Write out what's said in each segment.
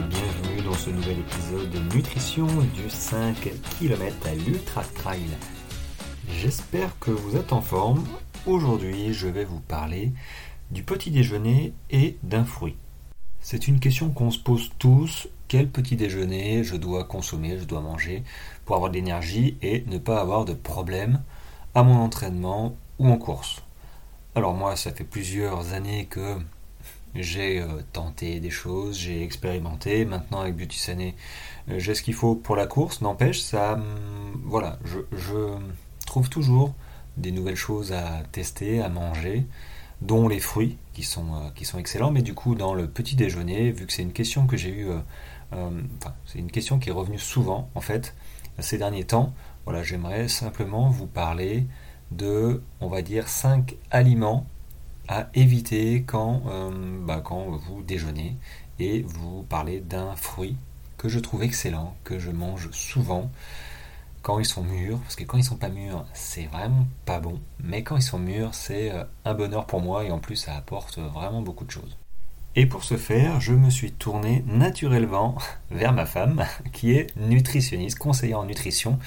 bienvenue dans ce nouvel épisode de nutrition du 5 km à l'Ultra Trail. J'espère que vous êtes en forme. Aujourd'hui, je vais vous parler du petit déjeuner et d'un fruit. C'est une question qu'on se pose tous. Quel petit déjeuner je dois consommer, je dois manger pour avoir de l'énergie et ne pas avoir de problème à mon entraînement ou en course? Alors moi, ça fait plusieurs années que j'ai euh, tenté des choses, j'ai expérimenté. Maintenant avec Beauty Sané, euh, j'ai ce qu'il faut pour la course. N'empêche, ça, hum, voilà, je, trouve toujours des nouvelles choses à tester, à manger, dont les fruits qui sont, euh, qui sont excellents. Mais du coup, dans le petit déjeuner, vu que c'est une question que j'ai eu, enfin, c'est une question qui est revenue souvent en fait ces derniers temps. Voilà, j'aimerais simplement vous parler de, on va dire, 5 aliments à éviter quand, euh, bah, quand vous déjeunez et vous parlez d'un fruit que je trouve excellent, que je mange souvent quand ils sont mûrs, parce que quand ils sont pas mûrs, c'est vraiment pas bon, mais quand ils sont mûrs, c'est euh, un bonheur pour moi et en plus ça apporte vraiment beaucoup de choses. Et pour ce faire, je me suis tourné naturellement vers ma femme, qui est nutritionniste, conseillère en nutrition.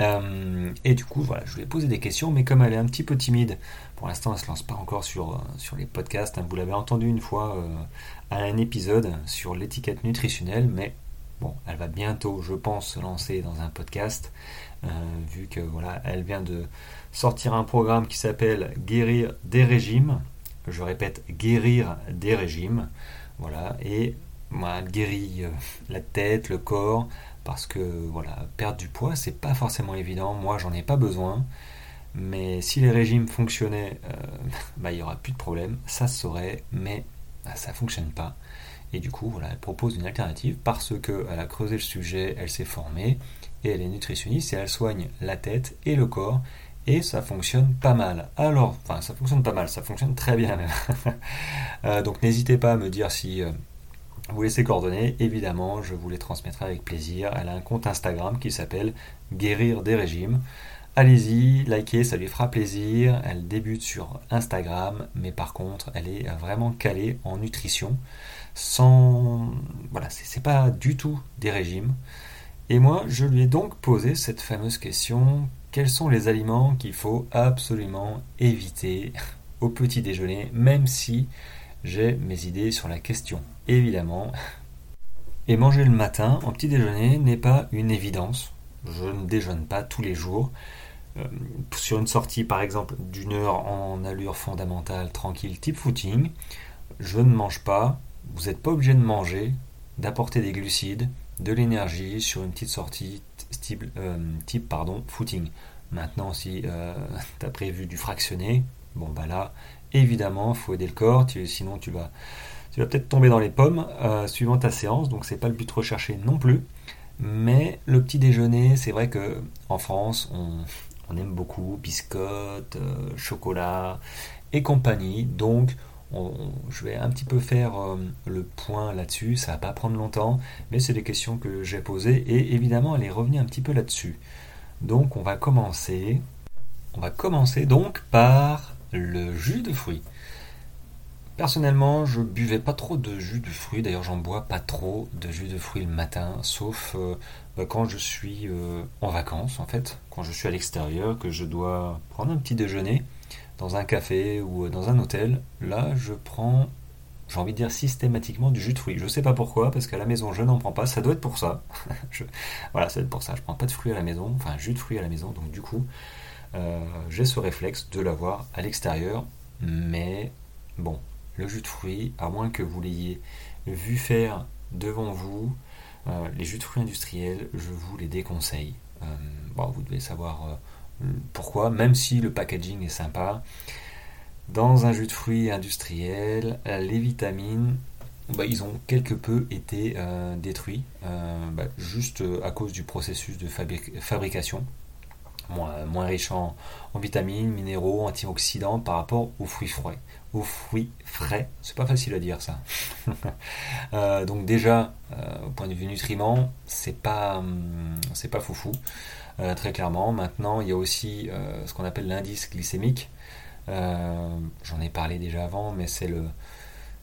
Euh, et du coup, voilà, je lui ai posé des questions, mais comme elle est un petit peu timide, pour l'instant, elle ne se lance pas encore sur, euh, les podcasts. Hein. vous l'avez entendu une fois euh, à un épisode sur l'étiquette nutritionnelle, mais bon, elle va bientôt, je pense, se lancer dans un podcast, vu que voilà, elle vient de sortir un programme qui s'appelle Guérir des régimes je répète, guérir des régimes. Voilà, et moi, guérit euh, la tête, le corps, parce que voilà, perdre du poids, c'est pas forcément évident. Moi, j'en ai pas besoin. Mais si les régimes fonctionnaient, euh, bah, il n'y aura plus de problème. Ça se saurait, mais bah, ça fonctionne pas. Et du coup, voilà, elle propose une alternative parce qu'elle a creusé le sujet, elle s'est formée et elle est nutritionniste et elle soigne la tête et le corps et ça fonctionne pas mal. Alors, enfin, ça fonctionne pas mal, ça fonctionne très bien même. Euh, donc n'hésitez pas à me dire si euh, vous voulez ses coordonnées, évidemment, je vous les transmettrai avec plaisir. Elle a un compte Instagram qui s'appelle Guérir des régimes. Allez-y, likez, ça lui fera plaisir. Elle débute sur Instagram, mais par contre, elle est vraiment calée en nutrition. Sans. Voilà, c'est pas du tout des régimes. Et moi, je lui ai donc posé cette fameuse question quels sont les aliments qu'il faut absolument éviter au petit déjeuner, même si j'ai mes idées sur la question, évidemment. Et manger le matin en petit déjeuner n'est pas une évidence. Je ne déjeune pas tous les jours. Euh, sur une sortie, par exemple, d'une heure en allure fondamentale, tranquille, type footing, je ne mange pas. Vous n'êtes pas obligé de manger, d'apporter des glucides, de l'énergie sur une petite sortie type, euh, pardon, footing. Maintenant, si euh, tu as prévu du fractionné, bon bah là, évidemment, faut aider le corps, sinon tu vas, tu vas peut-être tomber dans les pommes suivant ta séance, donc c'est pas le but recherché non plus. Mais le petit déjeuner, c'est vrai que en France, on, aime beaucoup biscottes, chocolat et compagnie, donc je vais un petit peu faire le point là-dessus, ça va pas prendre longtemps, mais c'est des questions que j'ai posées et évidemment elle est revenue un petit peu là-dessus. Donc on va commencer. On va commencer donc par le jus de fruits. Personnellement, je buvais pas trop de jus de fruits. D'ailleurs, j'en bois pas trop de jus de fruits le matin, sauf euh, bah, quand je suis euh, en vacances, en fait, quand je suis à l'extérieur, que je dois prendre un petit déjeuner dans un café ou dans un hôtel. Là, je prends j'ai envie de dire systématiquement du jus de fruits. Je sais pas pourquoi, parce qu'à la maison je n'en prends pas. Ça doit être pour ça. Voilà, ça doit être pour ça. Je prends pas de fruits à la maison, enfin jus de fruits à la maison. Donc du coup, euh, j'ai ce réflexe de l'avoir à l'extérieur. Mais bon, le jus de fruits, à moins que vous l'ayez vu faire devant vous, euh, les jus de fruits industriels, je vous les déconseille. Euh, vous devez savoir pourquoi, même si le packaging est sympa. Dans un jus de fruits industriel, euh, les vitamines, bah, ils ont quelque peu été euh, détruits, euh, bah, juste à cause du processus de fabrication, moins, riche en, vitamines, minéraux, antioxydants par rapport aux fruits frais. Aux fruits frais, c'est pas facile à dire ça. donc déjà, au point de vue nutriments, c'est pas, hum, c'est pas foufou, très clairement. Maintenant, il y a aussi ce qu'on appelle l'indice glycémique. Euh, j'en ai parlé déjà avant, mais c'est le,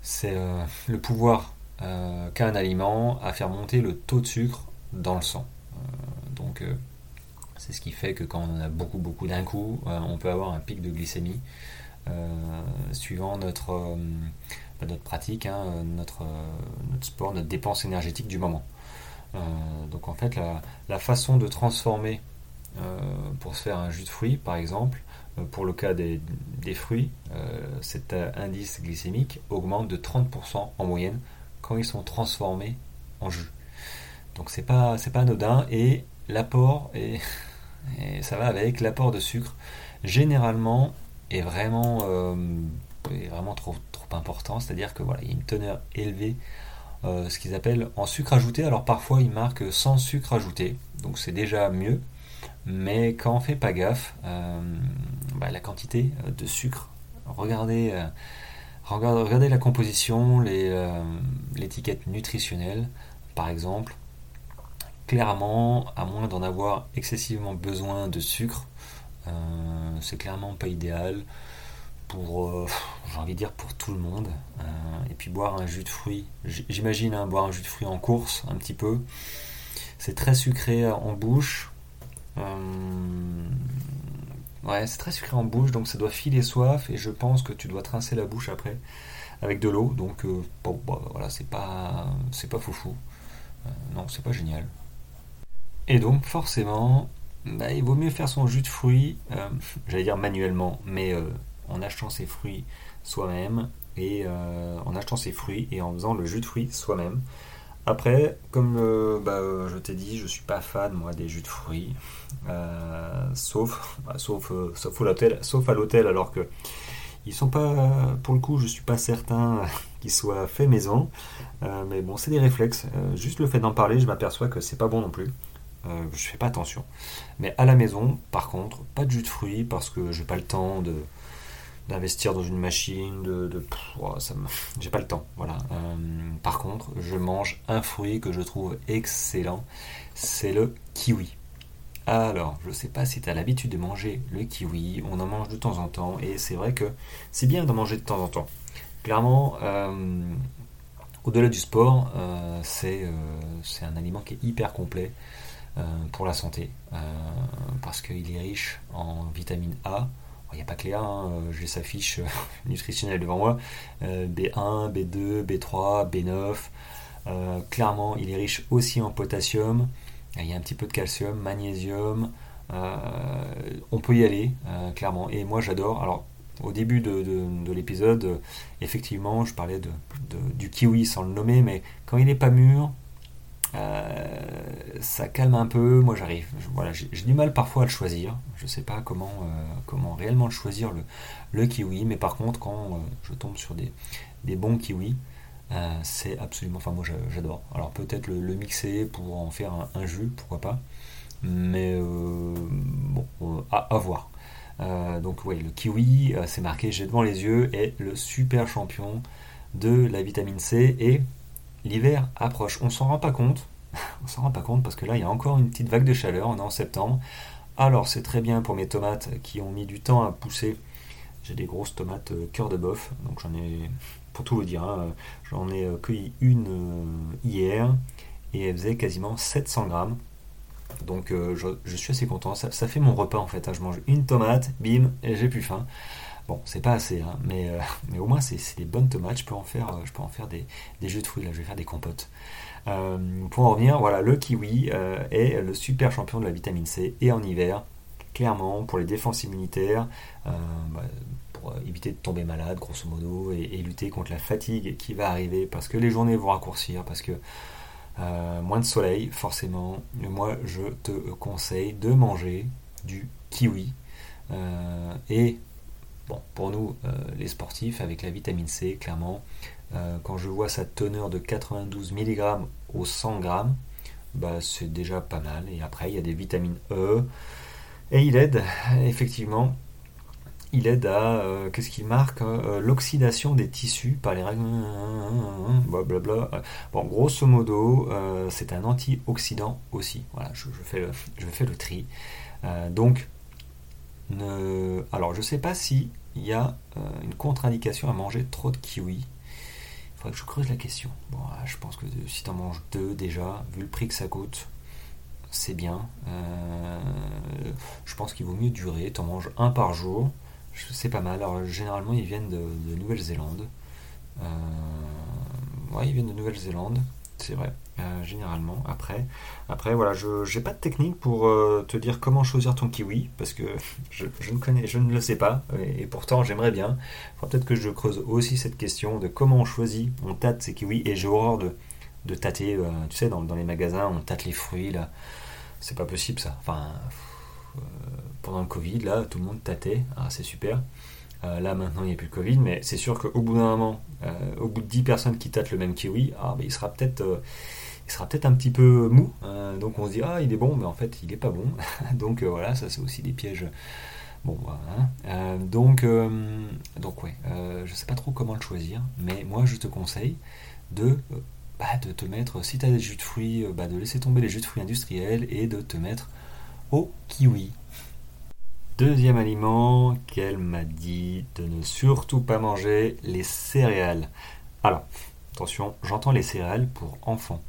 c'est, euh, le pouvoir euh, qu'un aliment à faire monter le taux de sucre dans le sang. donc c'est ce qui fait que quand on en a beaucoup beaucoup d'un coup, on peut avoir un pic de glycémie suivant notre, bah, notre pratique, hein, notre, sport, notre dépense énergétique du moment. donc en fait la façon de transformer pour se faire un jus de fruits par exemple, euh, pour le cas des, fruits, euh, cet indice glycémique augmente de 30% en moyenne quand ils sont transformés en jus. Donc c'est pas pas anodin et l'apport et, ça va avec l'apport de sucre généralement est vraiment euh, trop trop important, c'est-à-dire que voilà, il y a une teneur élevée ce qu'ils appellent en sucre ajouté. Alors parfois ils marquent sans sucre ajouté, donc c'est déjà mieux. Mais quand on fait pas gaffe, euh, bah, la quantité euh, de sucre, regardez, euh, regardez, la composition, l'étiquette nutritionnelle, par exemple. Clairement, à moins d'en avoir excessivement besoin de sucre, c'est clairement pas idéal pour, j'ai envie de dire, pour tout le monde. et puis boire un jus de fruits, j'imagine hein, boire un jus de fruits en course, un petit peu. C'est très sucré en bouche, euh, ouais, c'est très sucré en bouche, donc ça doit filer soif, et je pense que tu dois trincer la bouche après avec de l'eau, donc euh, bon, bah, voilà, c'est pas, c'est pas foufou. Euh, non, c'est pas génial. Et donc, forcément, bah, il vaut mieux faire son jus de fruits, j'allais dire manuellement, mais en achetant ses fruits soi-même, et en achetant ses fruits et en faisant le jus de fruits soi-même. Après, comme euh, bah, euh, je t'ai dit, je suis pas fan moi des jus de fruits, euh, sauf, bah, l'hôtel, sauf à l'hôtel, alors que ils sont pas, pour le coup, je suis pas certain qu'ils soient faits maison, mais bon, c'est des réflexes. juste le fait d'en parler, je m'aperçois que c'est pas bon non plus. Je fais pas attention. Mais à la maison, par contre, pas de jus de fruits parce que j'ai pas le temps de d'investir dans une machine, de, de j'ai pas le temps. Voilà. Euh, par contre, je mange un fruit que je trouve excellent, c'est le kiwi. Alors, je sais pas si tu as l'habitude de manger le kiwi, on en mange de temps en temps, et c'est vrai que c'est bien d'en manger de temps en temps. Clairement, euh, au-delà du sport, euh, c'est un aliment qui est hyper complet pour la santé, parce qu'il est riche en vitamine A, il n'y a pas que les A, hein, euh, j'ai sa fiche euh, nutritionnelle devant moi, B1, B2, B3, B9. clairement, il est riche aussi en potassium, il y a un petit peu de calcium, magnésium. Euh, on peut y aller, clairement. Et moi, j'adore. Alors, au début de, l'épisode, effectivement, je parlais du kiwi sans le nommer, mais quand il n'est pas mûr, euh, ça calme un peu. Moi, j'arrive. Voilà, j'ai du mal parfois à le choisir. Je sais pas comment, euh, comment réellement choisir le, kiwi, mais par contre, quand euh, je tombe sur des, bons kiwis, c'est absolument. Enfin, moi, j'adore. Alors, peut-être le, mixer pour en faire un, jus, pourquoi pas. Mais bon, à, à, voir. donc, oui, le kiwi, c'est marqué, j'ai devant les yeux, est le super champion de la vitamine C et l'hiver approche. On s'en rend pas compte. On s'en rend pas compte parce que là, il y a encore une petite vague de chaleur. On est en septembre. Alors, c'est très bien pour mes tomates qui ont mis du temps à pousser. J'ai des grosses tomates euh, cœur de boeuf. Donc, j'en ai, pour tout vous dire, hein, j'en ai euh, cueilli une euh, hier et elle faisait quasiment 700 grammes. Donc, je, suis assez content. Ça, fait mon repas en fait. Hein. Je mange une tomate, bim, et j'ai plus faim. Bon, c'est pas assez, hein, mais, mais au moins c'est des bonnes tomates. Je peux en faire, je peux en faire des, jus de fruits. Là, je vais faire des compotes. Euh, pour en revenir, voilà, le kiwi est le super champion de la vitamine C et en hiver, clairement pour les défenses immunitaires, bah, pour éviter de tomber malade, grosso modo, et, lutter contre la fatigue qui va arriver parce que les journées vont raccourcir, parce que moins de soleil, forcément. Moi, je te conseille de manger du kiwi et Bon, pour nous, euh, les sportifs, avec la vitamine C, clairement, euh, quand je vois sa teneur de 92 mg au 100 g, bah, c'est déjà pas mal. Et après, il y a des vitamines E. Et il aide, effectivement, il aide à, euh, qu'est-ce qu'il marque L'oxydation des tissus par les règles. Blablabla. Bon, grosso modo, c'est un antioxydant aussi. Voilà, je fais le tri. donc, alors, je ne sais pas si il y a euh, une contre-indication à manger trop de kiwi. Il faudrait que je creuse la question. Bon, je pense que si tu en manges deux déjà, vu le prix que ça coûte, c'est bien. Euh, je pense qu'il vaut mieux durer. Tu en manges un par jour, c'est pas mal. Alors généralement ils viennent de, Nouvelle-Zélande. Euh, ouais, ils viennent de Nouvelle-Zélande, c'est vrai. Euh, généralement. Après, après voilà, je n'ai pas de technique pour te dire comment choisir ton kiwi parce que je, ne connais, je ne le sais pas et, pourtant j'aimerais bien. peut-être que je creuse aussi cette question de comment on choisit, on tâte ces kiwis et j'ai horreur de, de tâter. tu sais, dans, les magasins, on tâte les fruits là c'est pas possible ça. Enfin, euh, pendant le Covid, là, tout le monde tâtait, ah, c'est super. Euh, là, maintenant, il n'y a plus de Covid, mais c'est sûr qu'au bout d'un moment, euh, au bout de 10 personnes qui tâtent le même kiwi, ah, il sera peut-être il sera peut-être un petit peu mou. donc on se dit, ah, il est bon, mais en fait, il n'est pas bon. donc voilà, ça, c'est aussi des pièges. Bon, voilà. donc, donc, ouais, je sais pas trop comment le choisir, mais moi, je te conseille de bah, te mettre, si tu as des jus de fruits, euh, bah, de laisser tomber les jus de fruits industriels et de te mettre au kiwi. Deuxième aliment qu'elle m'a dit de ne surtout pas manger les céréales. Alors, attention, j'entends les céréales pour enfants.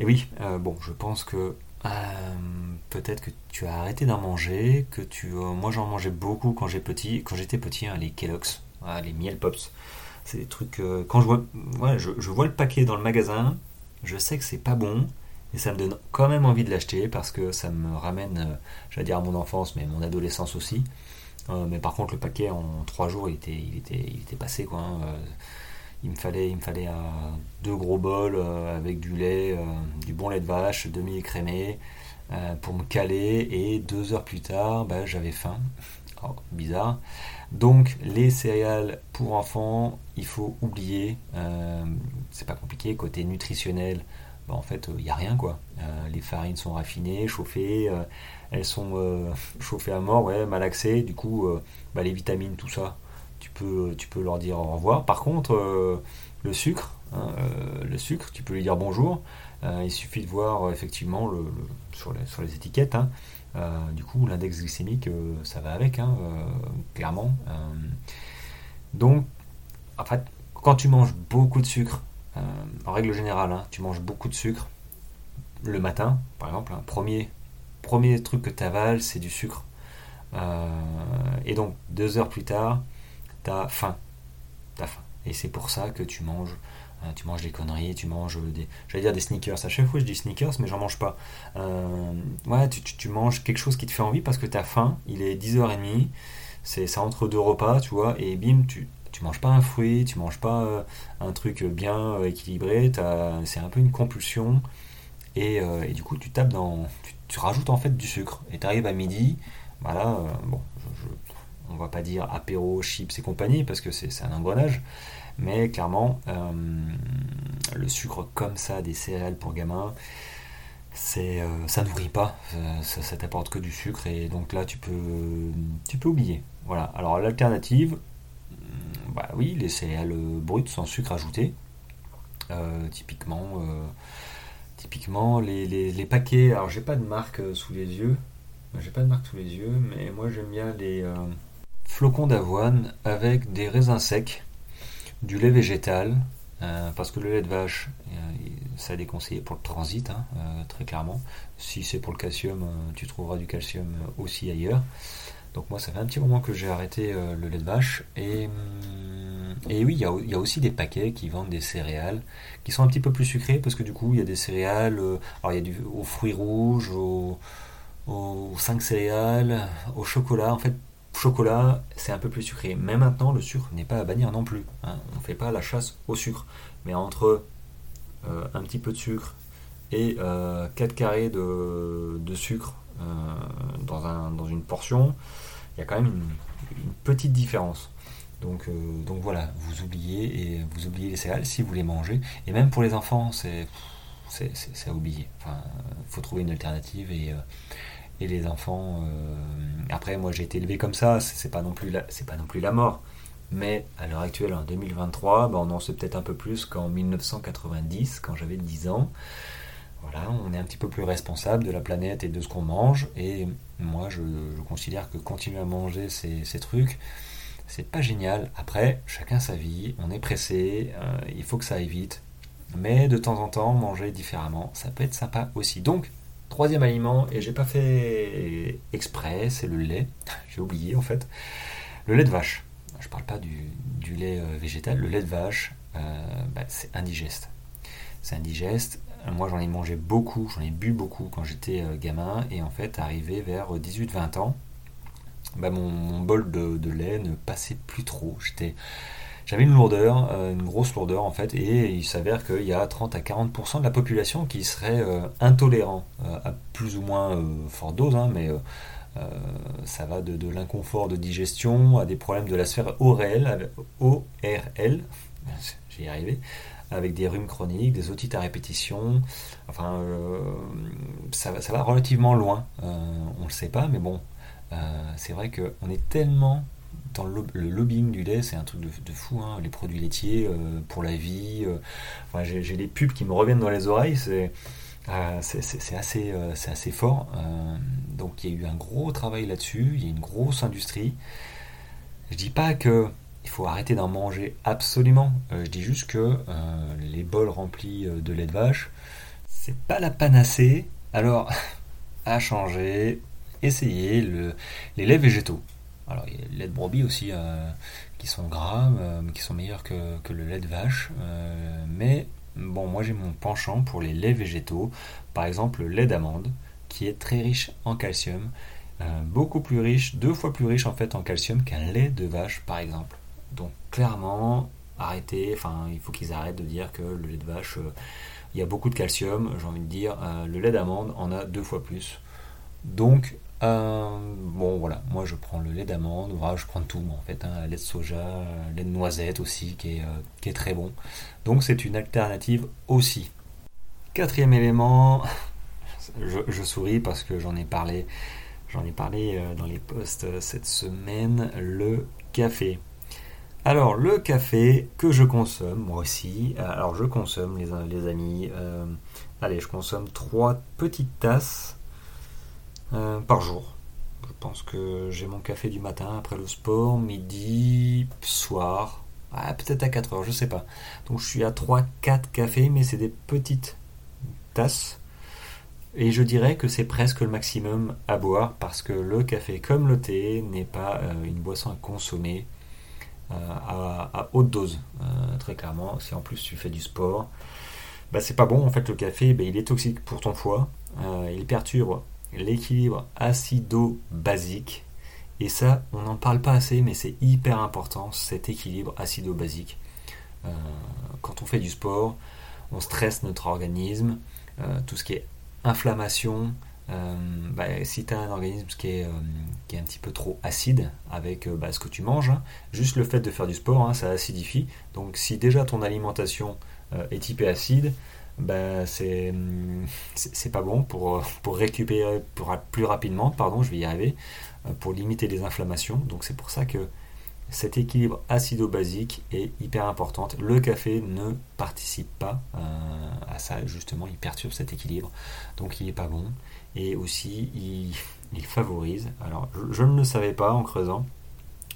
Et oui, euh, bon, je pense que euh, peut-être que tu as arrêté d'en manger, que tu, moi j'en mangeais beaucoup quand j'étais petit, quand j'étais petit, hein, les Kellogg's, les miel pops. C'est des trucs. Euh, quand je vois, je, vois le paquet dans le magasin, je sais que c'est pas bon, et ça me donne quand même envie de l'acheter parce que ça me ramène, euh, j'allais dire à mon enfance, mais mon adolescence aussi. Euh, mais par contre, le paquet en trois jours, il était, passé quoi. Hein, il me fallait, il deux gros bols avec du lait, du bon lait de vache, demi-écrémé, pour me caler. Et deux heures plus tard, bah, j'avais faim. Oh, bizarre. Donc les céréales pour enfants, il faut oublier, euh, c'est pas compliqué, côté nutritionnel, bah, en fait il n'y a rien quoi. Euh, les farines sont raffinées, chauffées, euh, elles sont chauffées à mort, ouais, malaxées, du coup bah, les vitamines, tout ça, tu peux, tu peux leur dire au revoir. Par contre, le sucre, hein, le sucre, tu peux lui dire bonjour. il suffit de voir effectivement le, sur, les, étiquettes. Hein, euh, du coup, l'index glycémique, euh, ça va avec, hein, euh, clairement. donc, en fait, quand tu manges beaucoup de sucre, en règle générale, hein, tu manges beaucoup de sucre le matin, par exemple, hein, premier, premier truc que tu avales, c'est du sucre. et donc, deux heures plus tard, tu as faim. As faim. Et c'est pour ça que tu manges euh, tu manges des conneries, tu manges des. Dire des sneakers. À chaque fois, je dis sneakers, mais j'en mange pas. Euh, ouais, tu, manges quelque chose qui te fait envie parce que tu as faim. Il est 10h30. C'est entre deux repas, tu vois. Et bim, tu, tu manges pas un fruit, tu manges pas euh, un truc bien équilibré. C'est un peu une compulsion. Et, du coup, tu tapes dans. Tu, rajoutes en fait du sucre. Et tu arrives à midi. Voilà, bon, on va pas dire apéro, chips et compagnie parce que c'est un engrenage. Mais clairement, euh, le sucre comme ça, des céréales pour gamins, c'est euh, ça nourrit pas, euh, ça, t'apporte que du sucre et donc là tu peux tu peux oublier. Voilà. Alors l'alternative, bah oui, les céréales brutes sans sucre ajouté. typiquement, typiquement les, les, paquets. Alors j'ai pas de marque sous les yeux, j'ai pas de marque sous les yeux, mais moi j'aime bien les flocons d'avoine avec des raisins secs du lait végétal, euh, parce que le lait de vache, euh, ça a déconseillé pour le transit, hein, euh, très clairement. Si c'est pour le calcium, tu trouveras du calcium aussi ailleurs. Donc moi, ça fait un petit moment que j'ai arrêté le lait de vache. Et, hum, et oui, il y, a, aussi des paquets qui vendent des céréales qui sont un petit peu plus sucrés, parce que du coup, il y a des céréales, alors il y a du, aux fruits rouges, aux, aux 5 céréales, au chocolat. En fait, chocolat, c'est un peu plus sucré. Mais maintenant, le sucre n'est pas à bannir non plus. Hein. On ne fait pas la chasse au sucre. Mais entre euh, un petit peu de sucre et 4 euh, carrés de, sucre euh, dans, un, dans, une portion, il y a quand même une, petite différence. Donc, donc voilà, vous oubliez et vous oubliez les céréales si vous les mangez. Et même pour les enfants, c'est à oublier. Enfin, faut trouver une alternative et et les enfants. Euh, après, moi, j'ai été élevé comme ça. C'est pas non plus pas non plus la mort. Mais à l'heure actuelle, en 2023, ben, on en sait peut-être un peu plus qu'en 1990, quand j'avais 10 ans. Voilà, on est un petit peu plus responsable de la planète et de ce qu'on mange. Et moi, je, considère que continuer à manger ces, trucs, c'est pas génial. Après, chacun sa vie, on est pressé, il faut que ça aille vite. Mais de temps en temps, manger différemment, ça peut être sympa aussi. Donc, troisième aliment, et j'ai pas fait exprès, c'est le lait. j'ai oublié en fait. Le lait de vache. Je parle pas du, lait euh, végétal. Le lait de vache, euh, bah, c'est indigeste. C'est indigeste. Moi, j'en ai mangé beaucoup, j'en ai bu beaucoup quand j'étais euh, gamin. Et en fait, arrivé vers 18-20 ans, bah, mon, bol de, lait ne passait plus trop. J'étais j'avais une lourdeur, euh, une grosse lourdeur en fait, et il s'avère qu'il y a 30 à 40% de la population qui serait euh, intolérant euh, à plus ou moins forte dose, hein, mais ça va de, l'inconfort de digestion à des problèmes de la sphère ORL, ORL j'y arrivé, avec des rhumes chroniques, des otites à répétition. Enfin, ça, va, ça, va relativement loin. on ne le sait pas, mais bon, c'est vrai qu'on est tellement dans le, lobbying du lait, c'est un truc de, fou. Hein. Les produits laitiers euh, pour la vie. Euh, j'ai des pubs qui me reviennent dans les oreilles. C'est euh, assez, assez fort. donc il y a eu un gros travail là-dessus. Il y a une grosse industrie. Je dis pas que il faut arrêter d'en manger absolument. je dis juste que les bols remplis de lait de vache, c'est pas la panacée. Alors, à changer, essayez le, les laits végétaux. Alors il y a le lait de brebis aussi euh, qui sont gras, euh, mais qui sont meilleurs que, le lait de vache. Euh, mais bon, moi j'ai mon penchant pour les laits végétaux. Par exemple le lait d'amande, qui est très riche en calcium. beaucoup plus riche, deux fois plus riche en fait en calcium qu'un lait de vache par exemple. Donc clairement, arrêtez, enfin il faut qu'ils arrêtent de dire que le lait de vache, il y a beaucoup de calcium, j'ai envie de dire, le lait d'amande en a deux fois plus. Donc euh, bon voilà, moi je prends le lait d'amande, voilà, je prends tout en fait, hein, lait de soja, euh, lait de noisette aussi qui est, euh, très bon. Donc c'est une alternative aussi. Quatrième élément, je, souris parce que j'en ai parlé, j'en ai parlé dans les posts cette semaine, le café. Alors le café que je consomme moi aussi, alors je consomme les, les amis, allez je consomme trois petites tasses euh, par jour. Je pense que j'ai mon café du matin après le sport, midi, soir, peut-être à 4 heures, je sais pas. Donc je suis à 3-4 cafés, mais c'est des petites tasses. Et je dirais que c'est presque le maximum à boire parce que le café, comme le thé, n'est pas euh, une boisson à consommer euh, à, haute dose. très clairement, si en plus tu fais du sport, bah, c'est pas bon. En fait, le café, bah, il est toxique pour ton foie. il perturbe l'équilibre acido-basique. Et ça, on n'en parle pas assez, mais c'est hyper important, cet équilibre acido-basique. Euh, quand on fait du sport, on stresse notre organisme, euh, tout ce qui est inflammation. Euh, bah, si tu as un organisme qui est, qui est, un petit peu trop acide avec bah, ce que tu manges, hein, juste le fait de faire du sport, hein, ça acidifie. Donc si déjà ton alimentation est typée acide, ben, c'est c'est pas bon pour, récupérer plus rapidement, pardon, je vais y arriver, euh, pour limiter les inflammations. Donc c'est pour ça que cet équilibre acido-basique est hyper important. Le café ne participe pas euh, à ça, justement, il perturbe cet équilibre, donc il n'est pas bon. Et aussi, il, favorise, alors je, ne le savais pas en creusant,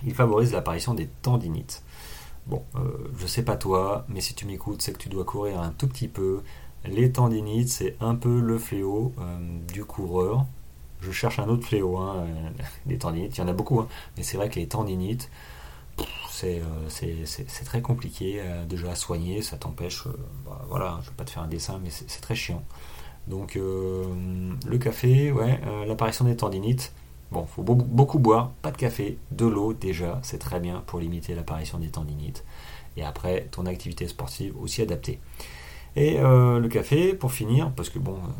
il favorise l'apparition des tendinites. Bon, euh, je sais pas toi, mais si tu m'écoutes, c'est que tu dois courir un tout petit peu. Les tendinites, c'est un peu le fléau euh, du coureur. Je cherche un autre fléau, hein, euh, les tendinites, il y en a beaucoup, hein. mais c'est vrai que les tendinites, c'est très compliqué déjà à soigner, ça t'empêche, bah, voilà, je vais pas te faire un dessin, mais c'est très chiant. Donc le café, ouais, l'apparition des tendinites, Bon, faut beaucoup boire, pas de café, de l'eau déjà, c'est très bien pour limiter l'apparition des tendinites. Et après, ton activité sportive aussi adaptée. Et euh, le café, pour finir, parce que bon, euh,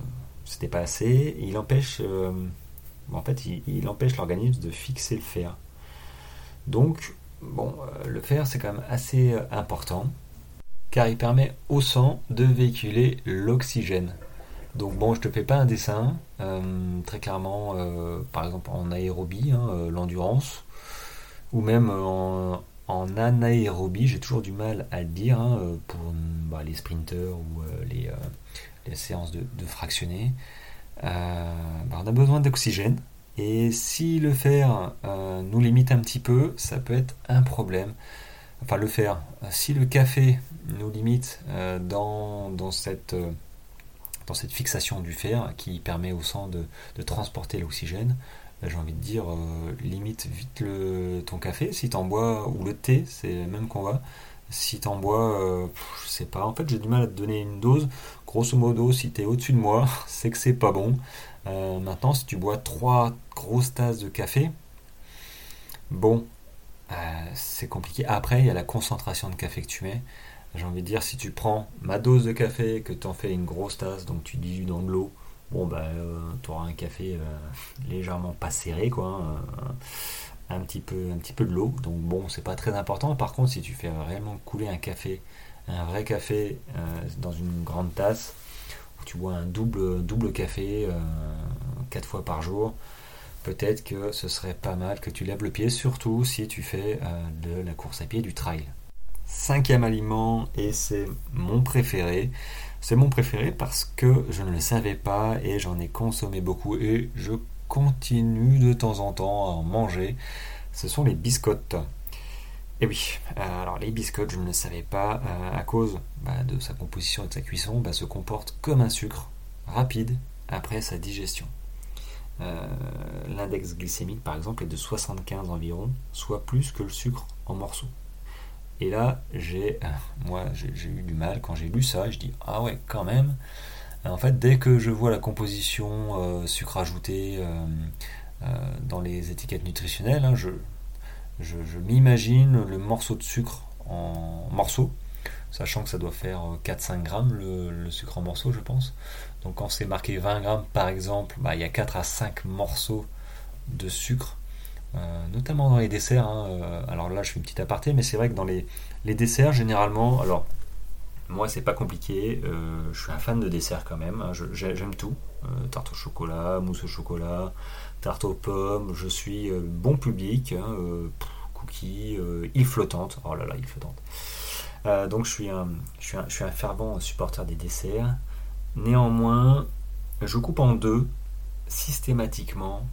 c'était pas assez, il empêche, euh, il, empêche l'organisme de fixer le fer. Donc, bon, le fer, c'est quand même assez important, car il permet au sang de véhiculer l'oxygène. Donc bon, je te fais pas un dessin. Euh, très clairement, euh, par exemple en aérobie, hein, euh, l'endurance, ou même en, anaérobie, j'ai toujours du mal à le dire hein, pour bah, les sprinteurs ou les, séances de, de fractionnés. Bah, on a besoin d'oxygène. Et si le fer nous limite un petit peu, ça peut être un problème. Enfin, le fer. Si le café nous limite dans, cette, dans cette fixation du fer qui permet au sang de, transporter l'oxygène, ben, j'ai envie de dire, limite vite le, ton café. Si t'en bois, ou le thé, c'est même qu'on va. Si t'en bois, euh, je sais pas, en fait j'ai du mal à te donner une dose. Grosso modo, si t'es au-dessus de moi, c'est que c'est pas bon. Euh, maintenant, si tu bois 3 grosses tasses de café, bon, euh, c'est compliqué. Après, il y a la concentration de café que tu mets. J'ai envie de dire, si tu prends ma dose de café, que tu en fais une grosse tasse, donc tu dilues dans de l'eau, bon, bah, tu auras un café légèrement pas serré, quoi. Hein un petit peu, un petit peu de l'eau. Donc bon, c'est pas très important. Par contre, si tu fais réellement couler un café, un vrai café euh, dans une grande tasse, où tu bois un double, double café euh, quatre fois par jour, peut-être que ce serait pas mal que tu lèves le pied, surtout si tu fais euh, de la course à pied, du trail. Cinquième aliment, et c'est mon préféré. C'est mon préféré parce que je ne le savais pas et j'en ai consommé beaucoup et je continue de temps en temps à en manger, ce sont les biscottes. Et oui, euh, alors les biscottes, je ne le savais pas, euh, à cause bah, de sa composition et de sa cuisson, bah, se comportent comme un sucre, rapide après sa digestion. Euh, l'index glycémique, par exemple, est de 75 environ, soit plus que le sucre en morceaux. Et là, j'ai, moi, j'ai eu du mal quand j'ai lu ça. Je dis ah ouais, quand même. En fait, dès que je vois la composition euh, sucre ajouté euh, euh, dans les étiquettes nutritionnelles, hein, je, m'imagine le morceau de sucre en morceaux, sachant que ça doit faire 4-5 grammes le, sucre en morceaux, je pense. Donc quand c'est marqué 20 grammes par exemple, bah, il y a 4 à 5 morceaux de sucre. Notamment dans les desserts. Hein, alors là, je fais une petite aparté, mais c'est vrai que dans les, desserts, généralement, alors moi, c'est pas compliqué. Euh, je suis un fan de dessert quand même. Hein. J'aime tout. Euh, tarte au chocolat, mousse au chocolat, tarte aux pommes. Je suis euh, bon public. Hein, cookies, île flottante. Oh là là, île flottante. donc je suis, un, je, suis un, je suis un fervent supporter des desserts. Néanmoins, je coupe en deux systématiquement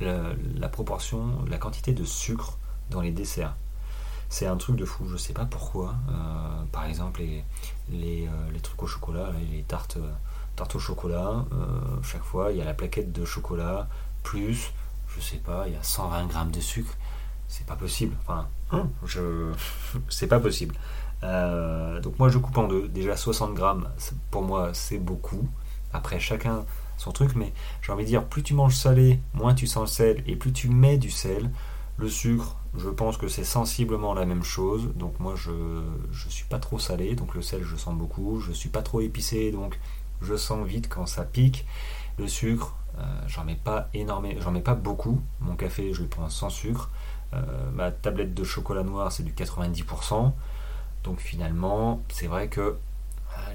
la proportion, la quantité de sucre dans les desserts. C'est un truc de fou, je sais pas pourquoi. Euh, par exemple, les, les, euh, trucs au chocolat, les tartes, euh, tartes au chocolat, chaque fois il y a la plaquette de chocolat, plus, je sais pas, il y a 120 grammes de sucre. C'est pas possible. Enfin, hein, je. c'est pas possible. donc moi je coupe en deux. Déjà 60 grammes, pour moi c'est beaucoup. Après chacun son truc, mais j'ai envie de dire, plus tu manges salé, moins tu sens le sel, et plus tu mets du sel, le sucre, je pense que c'est sensiblement la même chose. Donc moi je ne suis pas trop salé, donc le sel je sens beaucoup. Je suis pas trop épicé, donc je sens vite quand ça pique. Le sucre, euh, j'en mets pas énormément, j'en mets pas beaucoup. Mon café je le prends sans sucre. Euh, ma tablette de chocolat noir c'est du 90%. Donc finalement c'est vrai que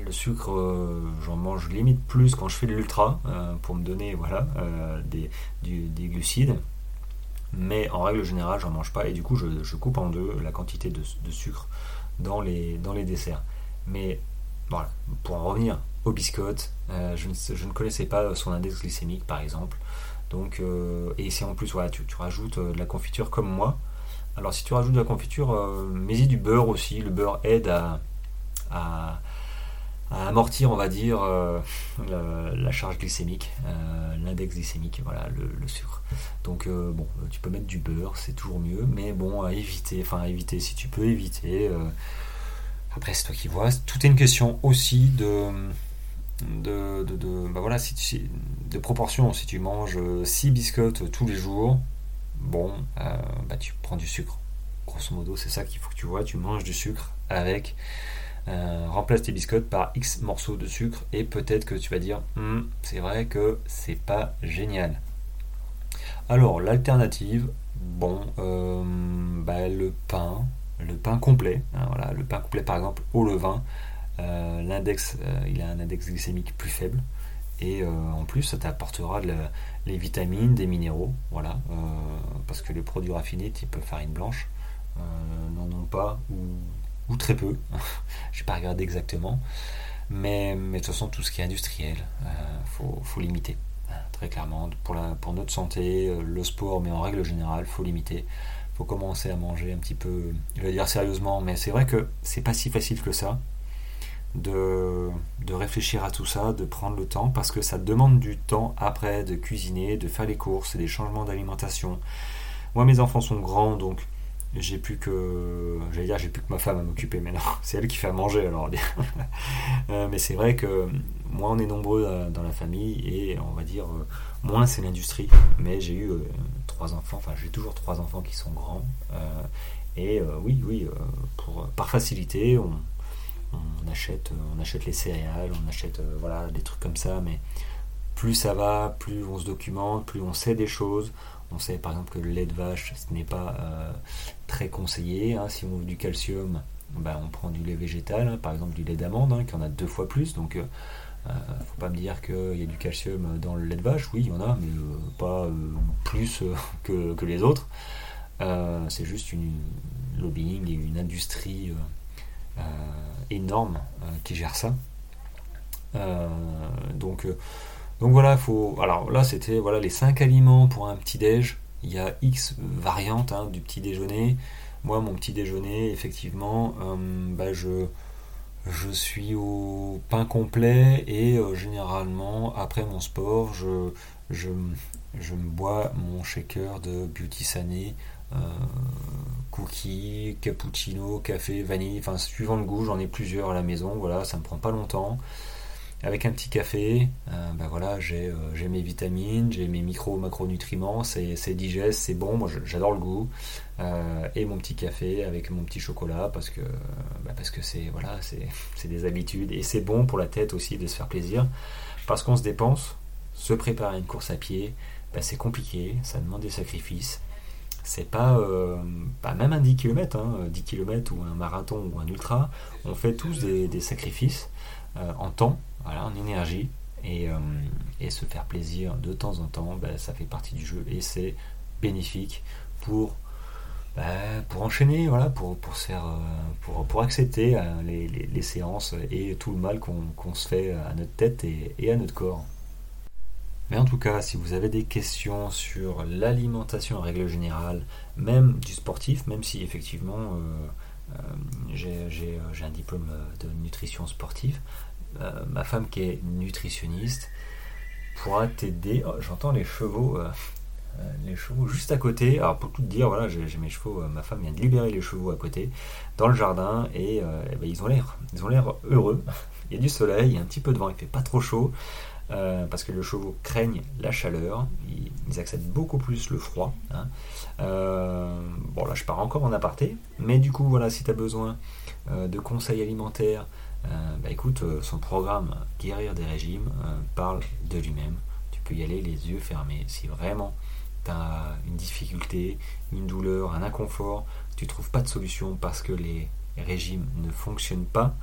le sucre, j'en mange limite plus quand je fais de l'ultra pour me donner voilà, des, des glucides mais en règle générale, j'en mange pas et du coup, je, coupe en deux la quantité de, sucre dans les, dans les desserts. Mais voilà, pour en revenir aux biscottes, euh, je, ne, connaissais pas son index glycémique par exemple. Donc, euh, et si en plus voilà, tu, rajoutes euh, de la confiture comme moi, alors si tu rajoutes de la confiture, mets-y du beurre aussi. Le beurre aide à amortir, on va dire, euh, la, charge glycémique, euh, l'index glycémique, voilà, le, sucre. Donc euh, bon, tu peux mettre du beurre, c'est toujours mieux, mais bon, à éviter, enfin à éviter si tu peux éviter. après, c'est toi qui vois. Tout est une question aussi de de, de, bah voilà, de proportion. Si tu manges 6 biscottes tous les jours, bon, bah tu prends du sucre. Grosso modo, c'est ça qu'il faut que tu vois. Tu manges du sucre avec euh, remplace tes biscottes par X morceaux de sucre et peut-être que tu vas dire hmm, c'est vrai que c'est pas génial. Alors l'alternative, bon, euh, bah, le pain, le pain complet, hein, voilà, le pain complet par exemple au levain, euh, l'index, il a un index glycémique plus faible et en plus ça t'apportera les vitamines, des minéraux, voilà, parce que les produits raffinés type farine blanche n'en ont pas ou ou très peu. Je n'ai pas regardé exactement. Mais, de toute façon, tout ce qui est industriel, il euh, faut, limiter. très clairement. Pour, notre santé, le sport, mais en règle générale, faut limiter. faut commencer à manger un petit peu, je vais dire sérieusement, mais c'est vrai que c'est pas si facile que ça de, de réfléchir à tout ça, de prendre le temps, parce que ça demande du temps après de cuisiner, de faire les courses, des changements d'alimentation. Moi, mes enfants sont grands, donc j'ai plus que j'allais dire j'ai plus que ma femme à m'occuper mais c'est elle qui fait à manger alors. Euh, mais c'est vrai que moi on est nombreux euh, dans la famille et on va dire euh, moins c'est l'industrie. Mais j'ai eu trois enfants enfin j'ai toujours trois enfants qui sont grands et oui oui pour par facilité on, on achète les céréales on achète voilà des trucs comme ça. Mais plus ça va plus on se documente plus on sait des choses on sait par exemple que le lait de vache, ce n'est pas euh, très conseillé. Hein. Si on veut du calcium, ben, on prend du lait végétal, hein. par exemple du lait d'amande, hein, qui en a deux fois plus. Donc, euh, euh, faut pas me dire qu'il y a du calcium dans le lait de vache. Oui, il y en a, mais pas plus que, les autres. c'est juste une lobbying et une industrie énorme qui gère ça. donc donc voilà, faut. Alors là, c'était voilà les 5 aliments pour un petit déj. Il y a X variantes hein, du petit déjeuner. Moi, mon petit déjeuner, effectivement, euh, bah, je, je suis au pain complet et euh, généralement, après mon sport, je, je, me bois mon shaker de Beauty Sané, euh, cookies, cappuccino, café, vanille, enfin suivant le goût, j'en ai plusieurs à la maison, voilà, ça me prend pas longtemps avec un petit café, euh, ben voilà, euh, j'ai mes vitamines, j'ai mes micro-macronutriments, c'est digeste, c'est bon, moi j'adore le goût. Euh, et mon petit café avec mon petit chocolat parce que ben c'est voilà, des habitudes et c'est bon pour la tête aussi de se faire plaisir parce qu'on se dépense, se préparer une course à pied, ben c'est compliqué, ça demande des sacrifices. C'est pas, pas même un 10 km, hein, 10 km ou un marathon ou un ultra, on fait tous des, sacrifices en temps, en énergie. Euh, et, se faire plaisir de temps en temps, ben, ça fait partie du jeu et c'est bénéfique pour, ben, pour enchaîner, pour, euh, accepter euh, les, séances et tout le mal qu'on se fait à notre tête et, à notre corps. Mais en tout cas, si vous avez des questions sur l'alimentation en règle générale, même du sportif, même si effectivement j'ai un diplôme de nutrition sportive, euh, ma femme qui est nutritionniste pourra t'aider. Oh, j'entends les chevaux, euh, euh, les chevaux juste à côté. Alors pour tout te dire, voilà, j'ai mes chevaux. ma femme vient de libérer les chevaux à côté dans le jardin et, eh ben, ils ont l'air, ils ont l'air heureux. il y a du soleil, il y a un petit peu de vent, il fait pas trop chaud. Parce que les chevaux craignent la chaleur, ils, acceptent beaucoup plus le froid. Hein. bon là je pars encore en aparté, mais du coup voilà si tu as besoin de conseils alimentaires, euh, bah écoute, euh, son programme Guérir des régimes euh, parle de lui-même. Tu peux y aller les yeux fermés. Si vraiment tu as une difficulté, une douleur, un inconfort, tu trouves pas de solution parce que les régimes ne fonctionnent pas,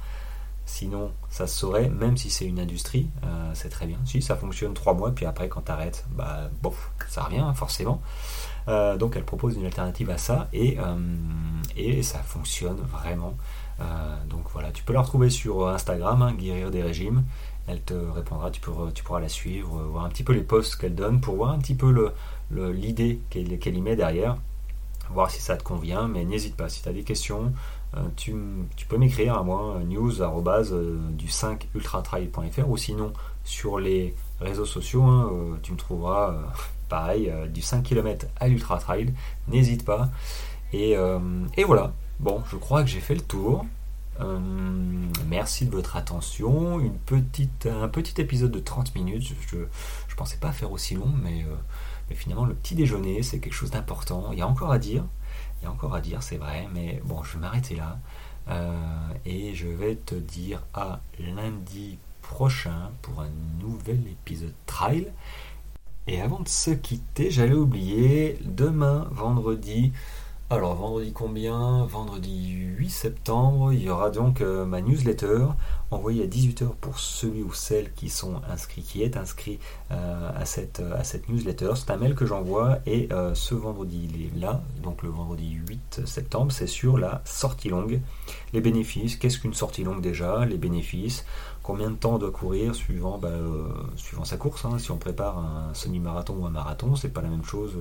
Sinon, ça se saurait, même si c'est une industrie, c'est très bien. Si ça fonctionne trois mois, puis après, quand tu arrêtes, bah, bof, ça revient, hein, forcément. donc, elle propose une alternative à ça, et, et ça fonctionne vraiment. Euh, donc voilà, tu peux la retrouver sur Instagram, hein, Guérir des régimes. Elle te répondra, tu, pourras, tu pourras la suivre, euh, voir un petit peu les posts qu'elle donne pour voir un petit peu l'idée qu'elle y met derrière, voir si ça te convient. Mais n'hésite pas, si tu as des questions, euh, tu, peux m'écrire à moi, news du 5ultratrail.fr ou sinon sur les réseaux sociaux, hein, tu me trouveras pareil, du 5 km à l'ultra trail. N'hésite pas. Et, et voilà, Bon, je crois que j'ai fait le tour. Euh, merci de votre attention. Une petite, un petit épisode de 30 minutes. Je ne pensais pas faire aussi long, mais, euh, mais, finalement, le petit déjeuner, c'est quelque chose d'important. Il y a encore à dire. Il y a encore à dire, c'est vrai. Mais bon, je vais m'arrêter là. Euh, et je vais te dire à lundi prochain pour un nouvel épisode trail. Et avant de se quitter, j'allais oublier, demain, vendredi, alors, vendredi combien? Vendredi 8 septembre, il y aura donc euh, ma newsletter. envoyé à 18h pour celui ou celle qui sont inscrits, qui est inscrit euh, à, cette, à cette newsletter. C'est un mail que j'envoie et euh, ce vendredi, il est là, donc le vendredi 8 septembre, c'est sur la sortie longue. Les bénéfices, qu'est-ce qu'une sortie longue déjà? Les bénéfices, combien de temps on doit courir suivant, bah, suivant sa course. Hein. Si on prépare un semi-marathon ou un marathon, c'est pas la même chose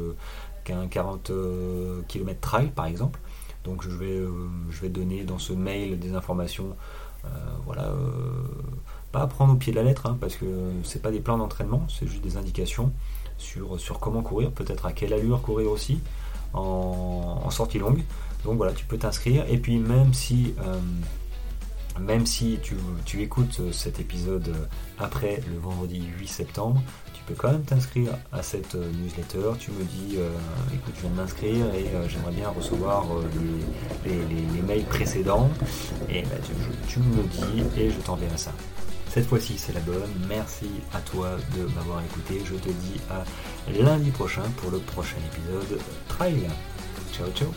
qu'un 40 km trail par exemple. Donc je vais, je vais donner dans ce mail des informations euh, voilà, euh, pas à prendre au pied de la lettre, hein, parce que c'est pas des plans d'entraînement, c'est juste des indications sur, sur comment courir, peut-être à quelle allure courir aussi en, sortie longue. Donc voilà, tu peux t'inscrire. Et puis même si, euh, même si tu, écoutes cet épisode après le vendredi 8 septembre, tu peux quand même t'inscrire à cette euh, newsletter. Tu me dis, euh, écoute, je viens de m'inscrire et euh, j'aimerais bien recevoir les, mails précédents. Et bah, tu, me le dis et je t'enverrai ça. Cette fois-ci, c'est la bonne. Merci à toi de m'avoir écouté. Je te dis à lundi prochain pour le prochain épisode Trail. Ciao, ciao